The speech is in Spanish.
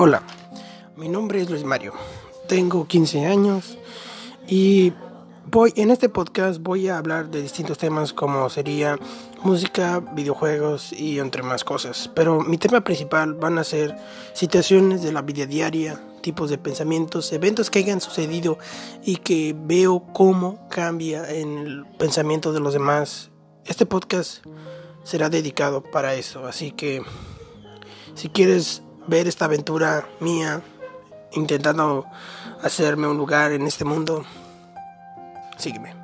Hola, mi nombre es Luis Mario, tengo 15 años y voy en este podcast voy a hablar de distintos temas como sería música, videojuegos y entre más cosas, pero mi tema principal van a ser situaciones de la vida diaria, tipos de pensamientos, eventos que hayan sucedido y que veo cómo cambia en el pensamiento de los demás. Este podcast será dedicado para eso, así que si quieres ver esta aventura mía intentando hacerme un lugar en este mundo, sígueme.